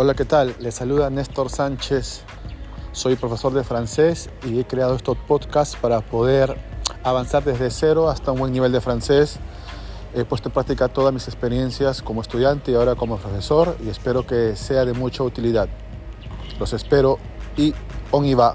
Hola, ¿qué tal? Les saluda Néstor Sánchez. Soy profesor de francés y he creado estos podcasts para poder avanzar desde cero hasta un buen nivel de francés. He puesto en práctica todas mis experiencias como estudiante y ahora como profesor y espero que sea de mucha utilidad. Los espero y on y va.